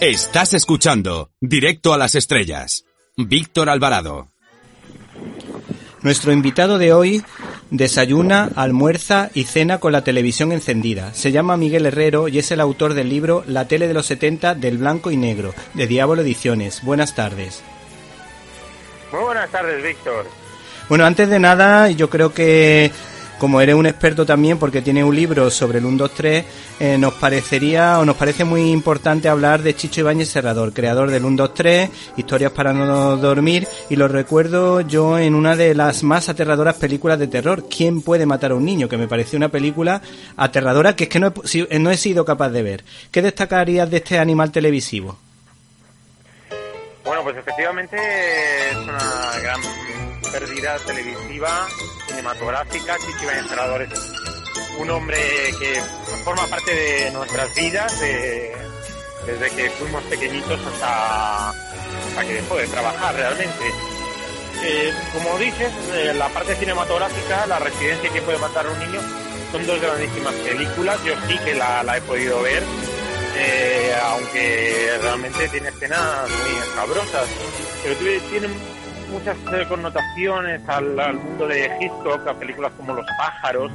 Estás escuchando Directo a las Estrellas. Víctor Alvarado. Nuestro invitado de hoy desayuna, almuerza y cena con la televisión encendida. Se llama Miguel Herrero y es el autor del libro La tele de los 70 del blanco y negro, de Diablo Ediciones. Buenas tardes. Muy buenas tardes, Víctor. Bueno, antes de nada, yo creo que como eres un experto también porque tiene un libro sobre el 1, 2, 3, nos parecería o nos parece muy importante hablar de Chicho Ibáñez Serrador, creador del 1, 2, 3, Historias para no dormir, y lo recuerdo yo en una de las más aterradoras películas de terror, ¿Quién puede matar a un niño? que me pareció una película aterradora que es que no he, no he sido capaz de ver. ¿Qué destacarías de este animal televisivo? Bueno, pues efectivamente es una gran pérdida televisiva, cinematográfica. Chichi Ibáñez es un hombre que forma parte de nuestras vidas desde que fuimos pequeñitos hasta, que dejó de trabajar realmente. Eh, como dices, eh, la parte cinematográfica, La residencia que puede matar a un niño, son dos grandísimas películas. Yo sí que la, he podido ver, eh, aunque realmente tiene escenas muy escabrosas, pero tiene muchas eh, connotaciones al, mundo de Hitchcock, a películas como Los pájaros,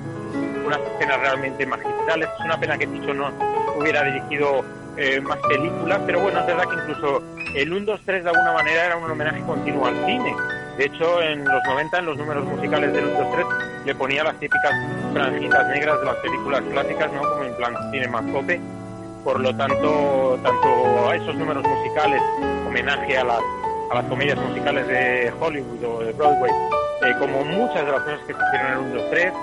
unas escenas realmente magistrales. Es una pena que Chicho no hubiera dirigido eh, más películas, pero bueno, es verdad que incluso el 1, 2, 3 de alguna manera era un homenaje continuo al cine. De hecho, en los 90, en los números musicales del 1, 2, 3, le ponía las típicas franjitas negras de las películas clásicas, ¿no? Como en plan cinemascope. Por lo tanto, tanto a esos números musicales, homenaje a las a las comedias musicales de Hollywood o de Broadway, eh, como muchas de las cosas que se en el 1, 2, 3,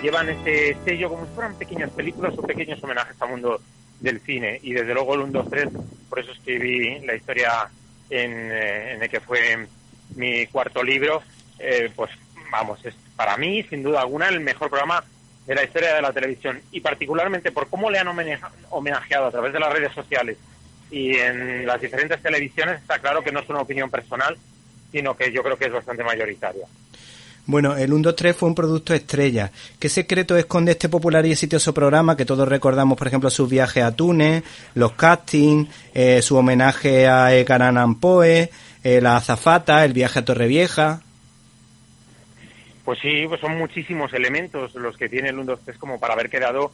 llevan ese sello como si fueran pequeñas películas o pequeños homenajes al mundo del cine. Y desde luego el 1, 2, 3, por eso escribí la historia en, eh, en el que fue mi cuarto libro, eh, pues vamos, es para mí, sin duda alguna, el mejor programa de la historia de la televisión y particularmente por cómo le han homenajeado a través de las redes sociales y en las diferentes televisiones está claro que no es una opinión personal, sino que yo creo que es bastante mayoritaria. Bueno, el 1, 2, 3 fue un producto estrella. ¿Qué secreto esconde este popular y exitoso programa que todos recordamos, por ejemplo, sus viajes a Túnez, los castings, eh, su homenaje a Ekaran Poe, eh, la azafata, el viaje a Torrevieja? Pues sí, pues son muchísimos elementos los que tiene el 1, 2, 3 como para haber quedado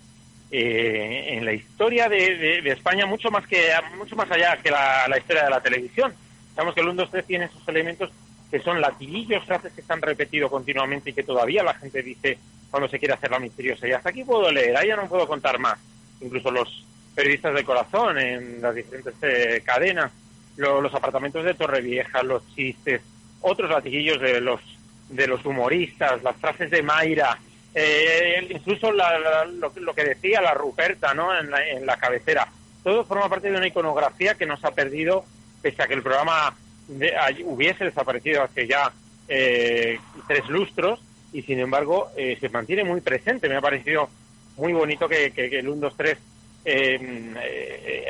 eh, en la historia de, España mucho más que mucho más allá que la, historia de la televisión. Sabemos que el 1, 2, 3 tiene esos elementos que son latiguillos, frases que están repetido continuamente y que todavía la gente dice cuando se quiere hacer la misteriosa. Y hasta aquí puedo leer, ahí ya no puedo contar más. Incluso los periodistas de corazón en las diferentes eh, cadenas, los apartamentos de Torrevieja, los chistes, otros latiguillos de los de los humoristas, las frases de Mayra, eh, incluso lo, que decía la Ruperta ¿no? en, la, cabecera. Todo forma parte de una iconografía que nos ha perdido, pese a que el programa hubiese desaparecido hace ya eh, tres lustros, y sin embargo eh, se mantiene muy presente. Me ha parecido muy bonito que, el 1, 2, 3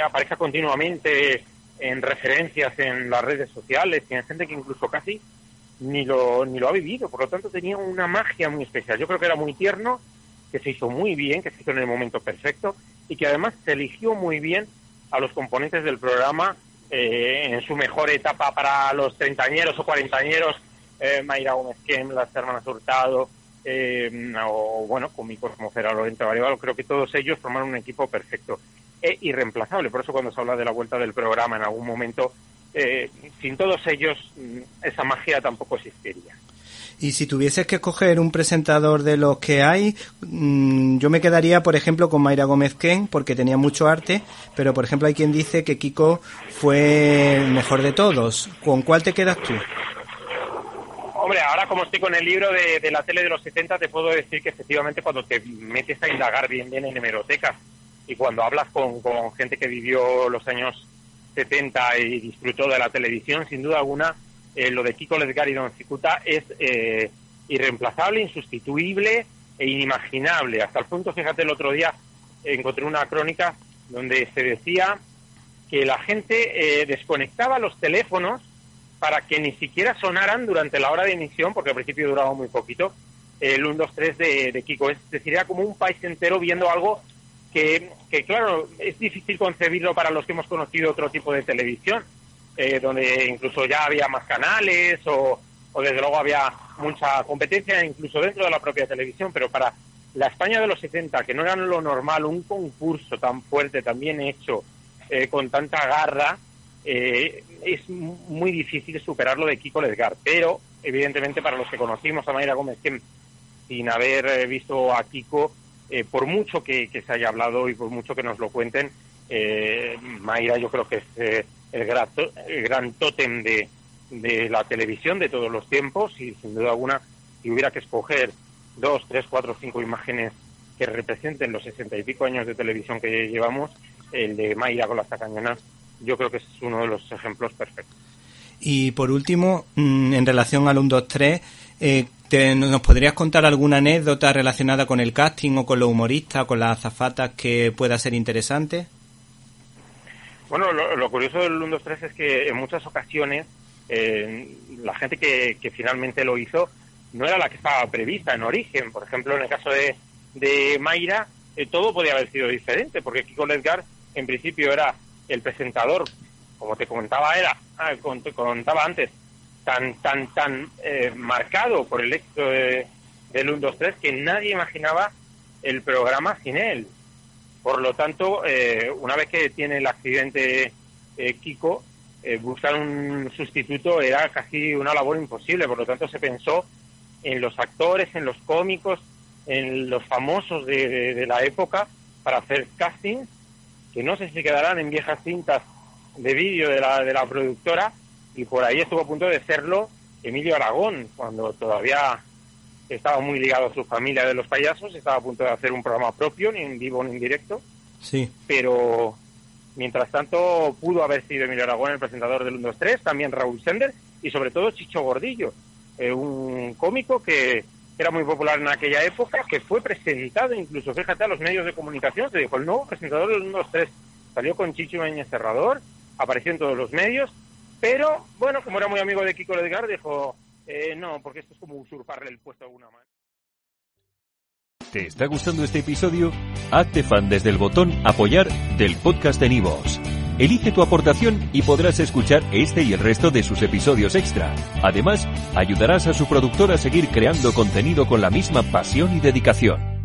aparezca continuamente en referencias en las redes sociales y en gente que incluso casi ni lo, ni lo ha vivido, por lo tanto tenía una magia muy especial. Yo creo que era muy tierno, que se hizo muy bien, que se hizo en el momento perfecto y que además se eligió muy bien a los componentes del programa eh, en su mejor etapa para los treintañeros o cuarentañeros, eh, Mayra Gómez Kem, las hermanas Hurtado, eh, o bueno, cómicos como Fera Lorente creo que todos ellos formaron un equipo perfecto e irreemplazable. Por eso cuando se habla de la vuelta del programa en algún momento eh, sin todos ellos mm, esa magia tampoco existiría. Y si tuvieses que escoger un presentador de los que hay, mm, yo me quedaría, por ejemplo, con Mayra Gómez Ken, porque tenía mucho arte, pero por ejemplo hay quien dice que Kiko fue el mejor de todos. ¿Con cuál te quedas tú? Hombre, ahora como estoy con el libro de, la tele de los 70, te puedo decir que efectivamente cuando te metes a indagar bien bien en hemerotecas y cuando hablas con, con gente que vivió los años 70 y disfrutó de la televisión, sin duda alguna, eh, lo de Kiko Ledgar y Don Cicuta es eh, irreemplazable, insustituible e inimaginable. Hasta el punto, fíjate, el otro día encontré una crónica donde se decía que la gente eh, desconectaba los teléfonos para que ni siquiera sonaran durante la hora de emisión, porque al principio duraba muy poquito, el 1, 2, 3 de, de Kiko. Es decir, era como un país entero viendo algo que, que, claro, es difícil concebirlo para los que hemos conocido otro tipo de televisión, eh, donde incluso ya había más canales o, o desde luego había mucha competencia incluso dentro de la propia televisión, pero para la España de los 70, que no era lo normal, un concurso tan fuerte, tan bien hecho, eh, con tanta garra, eh, es muy difícil superarlo de Kiko Ledgar. Pero, evidentemente, para los que conocimos a Mayra Gómez, sin haber eh, visto a Kiko, por mucho que, se haya hablado y por mucho que nos lo cuenten, Mayra yo creo que es el, gran, el gran tótem de, de la televisión de todos los tiempos y, sin duda alguna, si hubiera que escoger dos, tres, cuatro, cinco imágenes que representen los sesenta y pico años de televisión que llevamos, el de Mayra con las tacañonas, yo creo que es uno de los ejemplos perfectos. Y por último, mm, en relación al 1, 2, 3, ¿nos podrías contar alguna anécdota relacionada con el casting o con los humoristas o con las azafatas que pueda ser interesante? Bueno, lo, curioso del 1, 2, 3 es que en muchas ocasiones eh, la gente que, finalmente lo hizo no era la que estaba prevista en origen. Por ejemplo, en el caso de, de Mayra, eh, todo podía haber sido diferente, porque Kiko Ledgar en principio era el presentador, como te comentaba, era, ah, te contaba antes, tan, tan, tan eh, marcado por el éxito de, del 1, 2, 3 que nadie imaginaba el programa sin él. Por lo tanto, eh, una vez que tiene el accidente Kiko, buscar un sustituto era casi una labor imposible. Por lo tanto, se pensó en los actores, en los cómicos, en los famosos de, la época para hacer castings que no sé si quedarán en viejas cintas de vídeo de la, de la productora y por ahí estuvo a punto de serlo Emilio Aragón cuando todavía estaba muy ligado a su familia de los payasos, estaba a punto de hacer un programa propio, ni en vivo ni en directo. Sí. Pero mientras tanto pudo haber sido Emilio Aragón el presentador del 1, 2, 3, también Raúl Sender y sobre todo Chicho Gordillo, eh, un cómico que era muy popular en aquella época, que fue presentado incluso, fíjate, a los medios de comunicación, se dijo, el nuevo presentador de los 3 salió con Chicho Ibañez Cerrador, apareció en todos los medios, pero, bueno, como era muy amigo de Kiko Ledgar, dijo, eh, no, porque esto es como usurparle el puesto a alguna manera. ¿Te está gustando este episodio? Hazte fan desde el botón apoyar del podcast de Nivos. Elige tu aportación y podrás escuchar este y el resto de sus episodios extra. Además, ayudarás a su productor a seguir creando contenido con la misma pasión y dedicación.